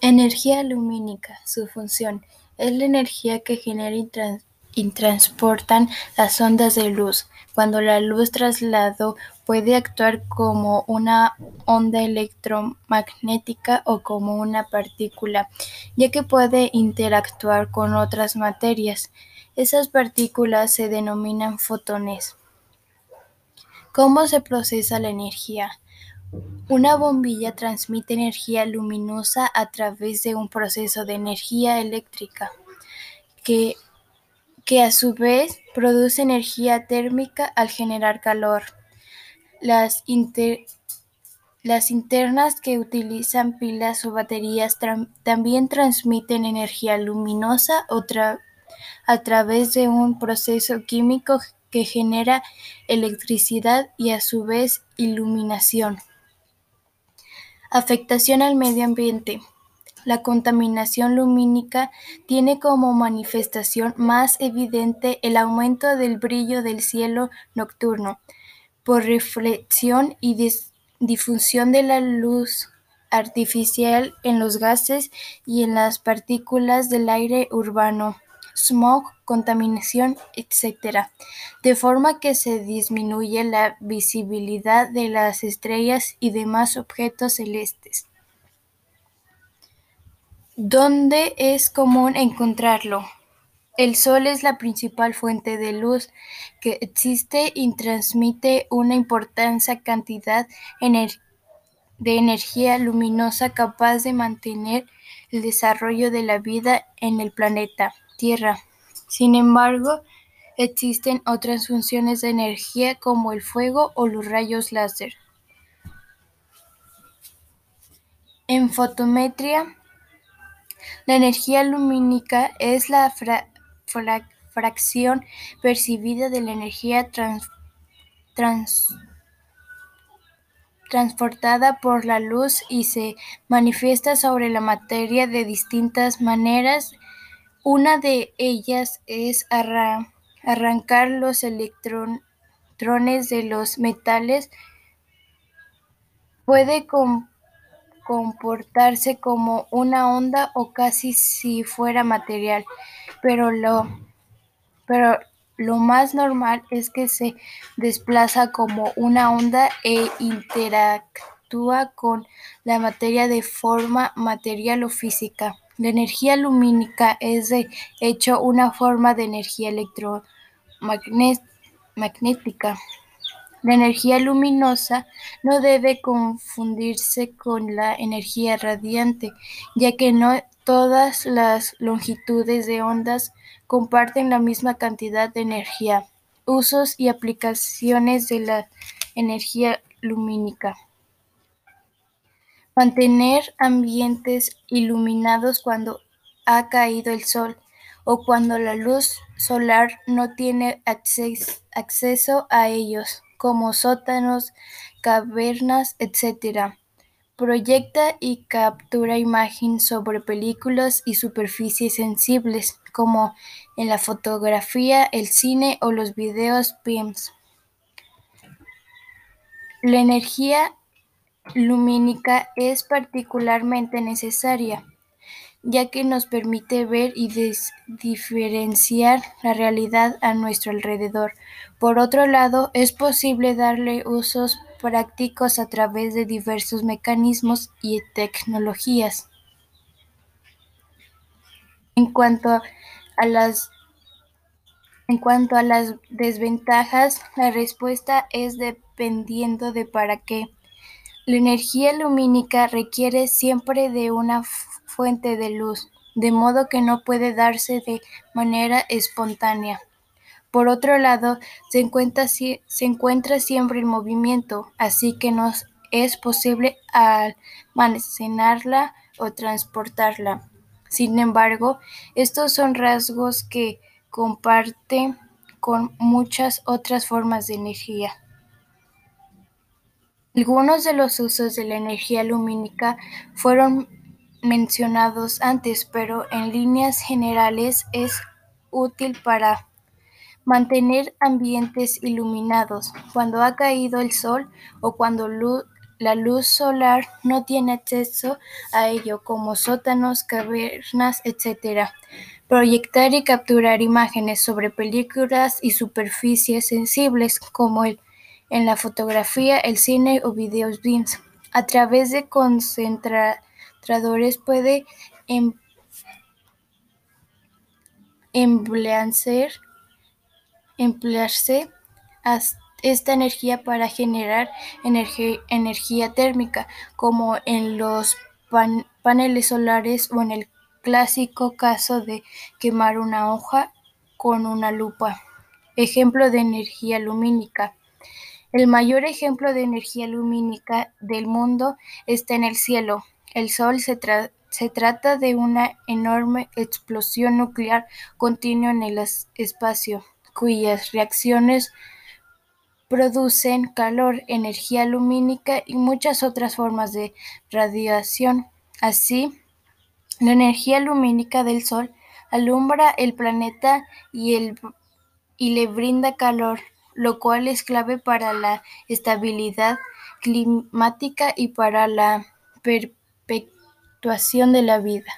Energía lumínica. Su función es la energía que genera y, transportan las ondas de luz. Cuando la luz traslado puede actuar como una onda electromagnética o como una partícula, ya que puede interactuar con otras materias. Esas partículas se denominan fotones. ¿Cómo se procesa la energía? Una bombilla transmite energía luminosa a través de un proceso de energía eléctrica, que, que a su vez produce energía térmica al generar calor. Las, las internas que utilizan pilas o baterías también transmiten energía luminosa a través de un proceso químico que genera electricidad y a su vez iluminación. Afectación al medio ambiente. La contaminación lumínica tiene como manifestación más evidente el aumento del brillo del cielo nocturno por reflexión y difusión de la luz artificial en los gases y en las partículas del aire urbano smog, contaminación, etc., de forma que se disminuye la visibilidad de las estrellas y demás objetos celestes. ¿Dónde es común encontrarlo? El Sol es la principal fuente de luz que existe y transmite una importante cantidad de energía luminosa capaz de mantener el desarrollo de la vida en el planeta. Tierra. Sin embargo, existen otras funciones de energía como el fuego o los rayos láser. En fotometría, la energía lumínica es la fracción percibida de la energía transportada por la luz y se manifiesta sobre la materia de distintas maneras una de ellas es arrancar los electrones de los metales. Puede comportarse como una onda o casi si fuera material, pero lo, más normal es que se desplaza como una onda e interactúa con la materia de forma material o física. La energía lumínica es de hecho una forma de energía electromagnética. La energía luminosa no debe confundirse con la energía radiante, ya que no todas las longitudes de ondas comparten la misma cantidad de energía. Usos y aplicaciones de la energía lumínica. Mantener ambientes iluminados cuando ha caído el sol o cuando la luz solar no tiene acceso a ellos, como sótanos, cavernas, etc. Proyecta y captura imagen sobre películas y superficies sensibles, como en la fotografía, el cine o los videos PIMS. La energía lumínica es particularmente necesaria, ya que nos permite ver y diferenciar la realidad a nuestro alrededor. Por otro lado, es posible darle usos prácticos a través de diversos mecanismos y tecnologías. En cuanto a las en cuanto a las desventajas, la respuesta es dependiendo de para qué. La energía lumínica requiere siempre de una fuente de luz, de modo que no puede darse de manera espontánea. Por otro lado, se encuentra, siempre en movimiento, así que no es posible almacenarla o transportarla. Sin embargo, estos son rasgos que comparte con muchas otras formas de energía. Algunos de los usos de la energía lumínica fueron mencionados antes, pero en líneas generales es útil para mantener ambientes iluminados cuando ha caído el sol o cuando la luz solar no tiene acceso a ello, como sótanos, cavernas, etc. Proyectar y capturar imágenes sobre películas y superficies sensibles, como el, en la fotografía, el cine o videos a través de concentradores puede em, emplearse, esta energía para generar energía térmica, como en los paneles solares o en el clásico caso de quemar una hoja con una lupa. Ejemplo de energía lumínica. El mayor ejemplo de energía lumínica del mundo está en el cielo. El Sol se, trata de una enorme explosión nuclear continua en el espacio, cuyas reacciones producen calor, energía lumínica y muchas otras formas de radiación. Así, la energía lumínica del Sol alumbra el planeta y le brinda calor, lo cual es clave para la estabilidad climática y para la perpetuación de la vida.